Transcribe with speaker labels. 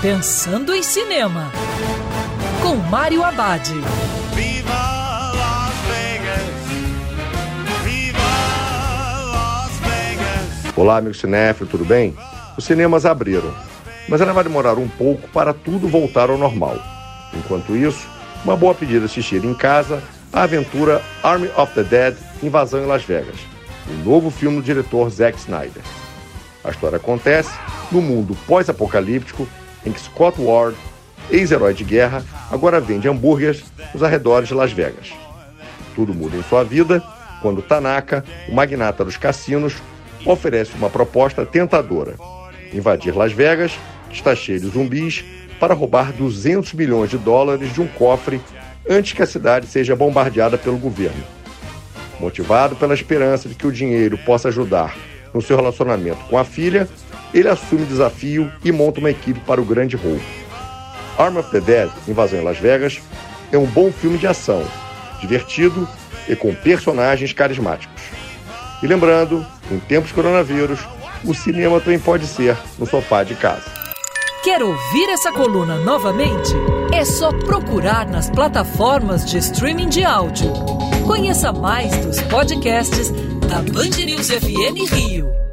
Speaker 1: Pensando em Cinema, com Mário Abad.
Speaker 2: Viva Las Vegas! Viva Las Vegas!
Speaker 3: Olá, amigo cinéfilo, tudo bem? Os cinemas abriram, mas ainda vai demorar um pouco para tudo voltar ao normal. Enquanto isso, uma boa pedida assistir em casa a aventura Army of the Dead Invasão em Las Vegas, um novo filme do diretor Zack Snyder. A história acontece no mundo pós-apocalíptico em que Scott Ward, ex-herói de guerra, agora vende hambúrgueres nos arredores de Las Vegas. Tudo muda em sua vida quando Tanaka, o magnata dos cassinos, oferece uma proposta tentadora: invadir Las Vegas, que está cheio de zumbis, para roubar 200 milhões de dólares de um cofre antes que a cidade seja bombardeada pelo governo. Motivado pela esperança de que o dinheiro possa ajudar no seu relacionamento com a filha, ele assume o desafio e monta uma equipe para o grande roubo. Arm of the Dead, Invasão em Las Vegas, é um bom filme de ação, divertido e com personagens carismáticos. E lembrando, em tempos coronavírus, o cinema também pode ser no sofá de casa.
Speaker 1: Quer ouvir essa coluna novamente? É só procurar nas plataformas de streaming de áudio. Conheça mais dos podcasts da Band News FM Rio.